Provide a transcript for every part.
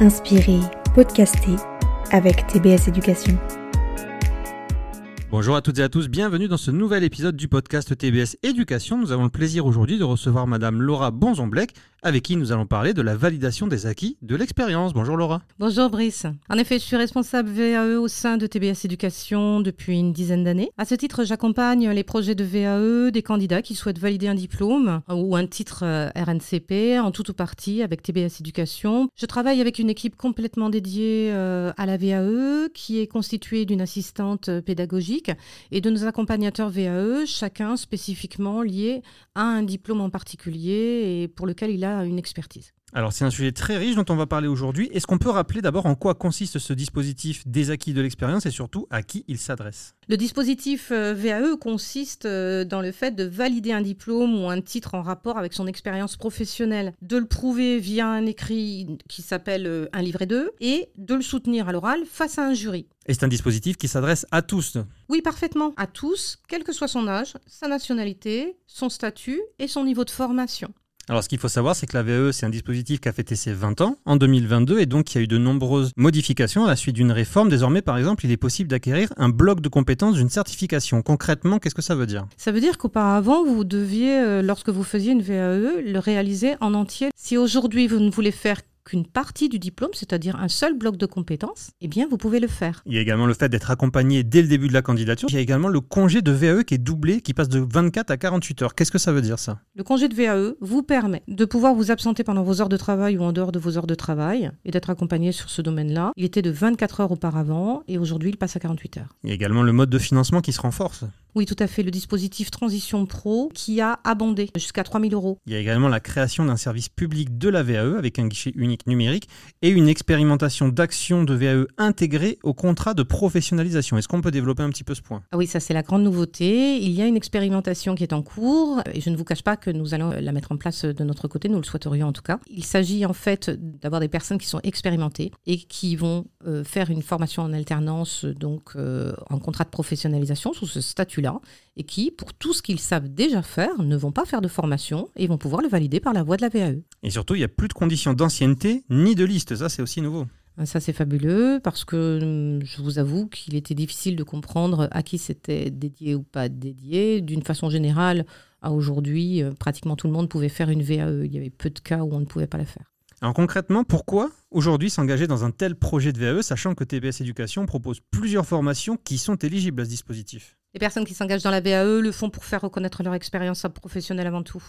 inspirer, podcaster avec TBS Éducation. Bonjour à toutes et à tous, bienvenue dans ce nouvel épisode du podcast TBS Éducation. Nous avons le plaisir aujourd'hui de recevoir Madame Laura Bonzomblec, avec qui nous allons parler de la validation des acquis de l'expérience. Bonjour Laura. Bonjour Brice. En effet, je suis responsable VAE au sein de TBS Éducation depuis une dizaine d'années. À ce titre, j'accompagne les projets de VAE des candidats qui souhaitent valider un diplôme ou un titre euh, RNCP en tout ou partie avec TBS Éducation. Je travaille avec une équipe complètement dédiée euh, à la VAE qui est constituée d'une assistante pédagogique et de nos accompagnateurs VAE, chacun spécifiquement lié à un diplôme en particulier et pour lequel il a une expertise. Alors c'est un sujet très riche dont on va parler aujourd'hui. Est-ce qu'on peut rappeler d'abord en quoi consiste ce dispositif des acquis de l'expérience et surtout à qui il s'adresse? Le dispositif euh, VAE consiste euh, dans le fait de valider un diplôme ou un titre en rapport avec son expérience professionnelle, de le prouver via un écrit qui s'appelle euh, un livret 2 et de le soutenir à l'oral face à un jury. Et c'est un dispositif qui s'adresse à tous Oui, parfaitement, à tous, quel que soit son âge, sa nationalité, son statut et son niveau de formation. Alors, ce qu'il faut savoir, c'est que la VE, c'est un dispositif qui a fêté ses 20 ans en 2022 et donc il y a eu de nombreuses modifications à la suite d'une réforme. Désormais, par exemple, il est possible d'acquérir un bloc de compétences d'une certification. Concrètement, qu'est-ce que ça veut dire? Ça veut dire qu'auparavant, vous deviez, euh, lorsque vous faisiez une VAE, le réaliser en entier. Si aujourd'hui, vous ne voulez faire qu'une partie du diplôme, c'est-à-dire un seul bloc de compétences, eh bien, vous pouvez le faire. Il y a également le fait d'être accompagné dès le début de la candidature. Il y a également le congé de VAE qui est doublé, qui passe de 24 à 48 heures. Qu'est-ce que ça veut dire ça? Le congé de VAE vous permet de pouvoir vous absenter pendant vos heures de travail ou en dehors de vos heures de travail et d'être accompagné sur ce domaine-là. Il était de 24 heures auparavant et aujourd'hui, il passe à 48 heures. Il y a également le mode de financement qui se renforce. Oui, tout à fait. Le dispositif Transition Pro qui a abondé jusqu'à 3000 euros. Il y a également la création d'un service public de la VAE avec un guichet unique numérique et une expérimentation d'action de VAE intégrée au contrat de professionnalisation. Est-ce qu'on peut développer un petit peu ce point? Ah Oui, ça c'est la grande nouveauté. Il y a une expérimentation qui est en cours et je ne vous cache pas que nous allons la mettre en place de notre côté, nous le souhaiterions en tout cas. Il s'agit en fait d'avoir des personnes qui sont expérimentées et qui vont euh, faire une formation en alternance, donc euh, en contrat de professionnalisation sous ce et qui, pour tout ce qu'ils savent déjà faire, ne vont pas faire de formation et vont pouvoir le valider par la voie de la VAE. Et surtout, il n'y a plus de conditions d'ancienneté ni de liste, ça c'est aussi nouveau. Ça, c'est fabuleux parce que hum, je vous avoue qu'il était difficile de comprendre à qui c'était dédié ou pas dédié. D'une façon générale, à aujourd'hui, euh, pratiquement tout le monde pouvait faire une VAE. Il y avait peu de cas où on ne pouvait pas la faire. Alors concrètement, pourquoi aujourd'hui s'engager dans un tel projet de VAE, sachant que TBS Éducation propose plusieurs formations qui sont éligibles à ce dispositif? Les personnes qui s'engagent dans la VAE le font pour faire reconnaître leur expérience professionnelle avant tout.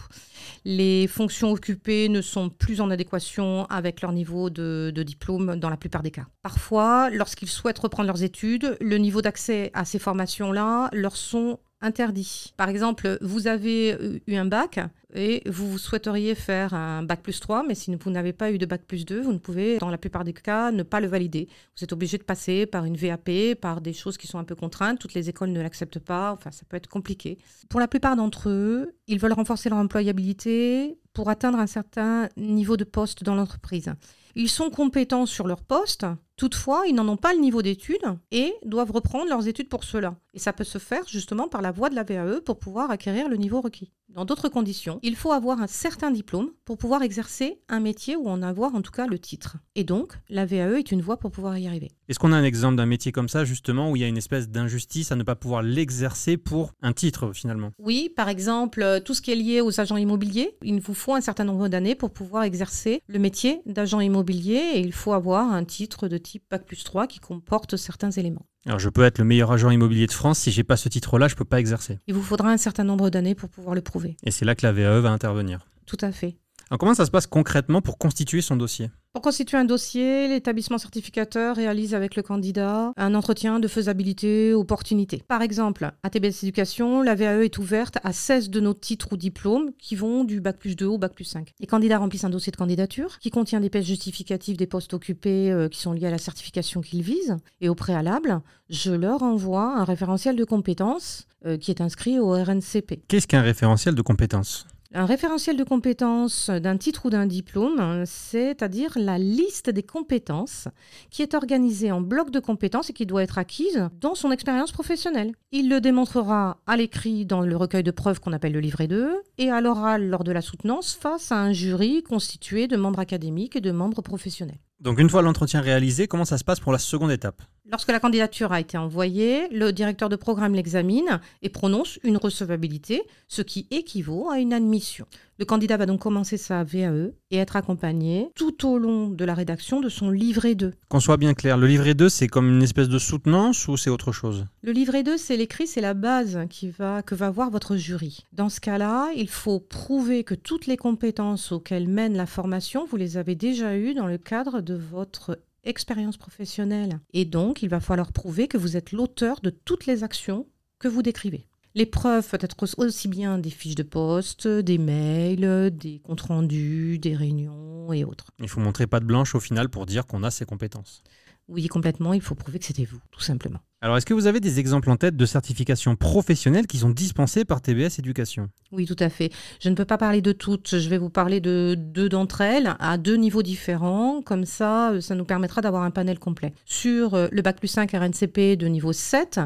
Les fonctions occupées ne sont plus en adéquation avec leur niveau de, diplôme dans la plupart des cas. Parfois, lorsqu'ils souhaitent reprendre leurs études, le niveau d'accès à ces formations-là leur sont interdits. Par exemple, vous avez eu un bac, et vous souhaiteriez faire un bac plus 3, mais si vous n'avez pas eu de bac plus 2, vous ne pouvez, dans la plupart des cas, ne pas le valider. Vous êtes obligé de passer par une VAP, par des choses qui sont un peu contraintes. Toutes les écoles ne l'acceptent pas. Enfin, ça peut être compliqué. Pour la plupart d'entre eux, ils veulent renforcer leur employabilité pour atteindre un certain niveau de poste dans l'entreprise. Ils sont compétents sur leur poste, toutefois, ils n'en ont pas le niveau d'études et doivent reprendre leurs études pour cela. Et ça peut se faire justement par la voie de la VAE pour pouvoir acquérir le niveau requis. Dans d'autres conditions, il faut avoir un certain diplôme pour pouvoir exercer un métier ou en avoir en tout cas le titre. Et donc, la VAE est une voie pour pouvoir y arriver. Est-ce qu'on a un exemple d'un métier comme ça, justement, où il y a une espèce d'injustice à ne pas pouvoir l'exercer pour un titre, finalement? Oui, par exemple, euh, tout ce qui est lié aux agents immobiliers. Il vous faut un certain nombre d'années pour pouvoir exercer le métier d'agent immobilier et il faut avoir un titre de type Bac plus 3 qui comporte certains éléments. Alors je peux être le meilleur agent immobilier de France, si j'ai pas ce titre-là, je peux pas exercer. Il vous faudra un certain nombre d'années pour pouvoir le prouver. Et c'est là que la VAE va intervenir. Tout à fait. Alors comment ça se passe concrètement pour constituer son dossier? Pour constituer un dossier, l'établissement certificateur réalise avec le candidat un entretien de faisabilité, opportunité. Par exemple, à TBS Éducation, la VAE est ouverte à 16 de nos titres ou diplômes qui vont du bac plus 2 au bac plus 5. Les candidats remplissent un dossier de candidature qui contient des pièces justificatives des postes occupés euh, qui sont liés à la certification qu'ils visent. Et au préalable, je leur envoie un référentiel de compétences euh, qui est inscrit au RNCP. Qu'est-ce qu'un référentiel de compétences? Un référentiel de compétences d'un titre ou d'un diplôme, c'est-à-dire la liste des compétences qui est organisée en blocs de compétences et qui doit être acquise dans son expérience professionnelle. Il le démontrera à l'écrit dans le recueil de preuves qu'on appelle le livret 2 et à l'oral lors de la soutenance face à un jury constitué de membres académiques et de membres professionnels. Donc une fois l'entretien réalisé, comment ça se passe pour la seconde étape? Lorsque la candidature a été envoyée, le directeur de programme l'examine et prononce une recevabilité, ce qui équivaut à une admission. Le candidat va donc commencer sa VAE et être accompagné tout au long de la rédaction de son livret 2. Qu'on soit bien clair, le livret 2, c'est comme une espèce de soutenance ou c'est autre chose? Le livret 2, c'est l'écrit, c'est la base qui va, que va voir votre jury. Dans ce cas-là, il faut prouver que toutes les compétences auxquelles mène la formation, vous les avez déjà eues dans le cadre de votre expérience professionnelle. Et donc, il va falloir prouver que vous êtes l'auteur de toutes les actions que vous décrivez. Les preuves peuvent être aussi bien des fiches de poste, des mails, des comptes rendus, des réunions et autres. Il faut montrer pas de blanche au final pour dire qu'on a ces compétences. Oui, complètement, il faut prouver que c'était vous, tout simplement. Alors, est-ce que vous avez des exemples en tête de certifications professionnelles qui sont dispensées par TBS Éducation? Oui, tout à fait. Je ne peux pas parler de toutes. Je vais vous parler de deux d'entre elles à deux niveaux différents. Comme ça, euh, ça nous permettra d'avoir un panel complet. Sur euh, le Bac plus 5 RNCP de niveau 7,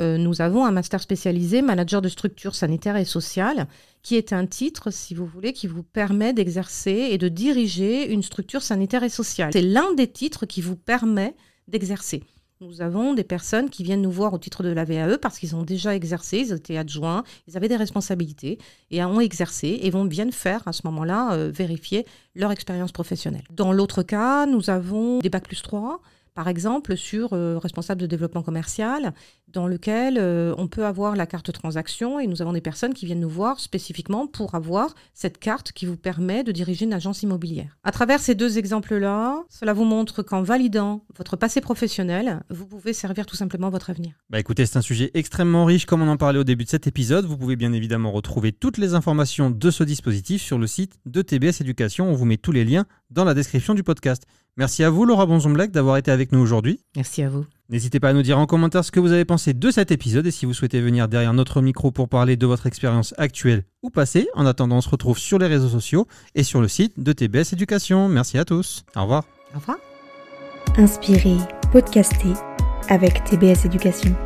euh, nous avons un master spécialisé manager de structure sanitaire et sociale, qui est un titre, si vous voulez, qui vous permet d'exercer et de diriger une structure sanitaire et sociale. C'est l'un des titres qui vous permet d'exercer. Nous avons des personnes qui viennent nous voir au titre de la VAE parce qu'ils ont déjà exercé, ils étaient adjoints, ils avaient des responsabilités et ont exercé et vont bien faire à ce moment-là euh, vérifier leur expérience professionnelle. Dans l'autre cas, nous avons des bacs plus 3 par exemple sur euh, responsable de développement commercial, dans lequel euh, on peut avoir la carte transaction et nous avons des personnes qui viennent nous voir spécifiquement pour avoir cette carte qui vous permet de diriger une agence immobilière. À travers ces deux exemples-là, cela vous montre qu'en validant votre passé professionnel, vous pouvez servir tout simplement votre avenir. Bah écoutez, c'est un sujet extrêmement riche comme on en parlait au début de cet épisode. Vous pouvez bien évidemment retrouver toutes les informations de ce dispositif sur le site de TBS Éducation. On vous met tous les liens dans la description du podcast. Merci à vous, Laura Bonzomblek, d'avoir été avec nous aujourd'hui. Merci à vous. N'hésitez pas à nous dire en commentaire ce que vous avez pensé de cet épisode et si vous souhaitez venir derrière notre micro pour parler de votre expérience actuelle ou passée. En attendant, on se retrouve sur les réseaux sociaux et sur le site de TBS Éducation. Merci à tous. Au revoir. Au revoir. Inspirez, podcastez avec TBS Éducation.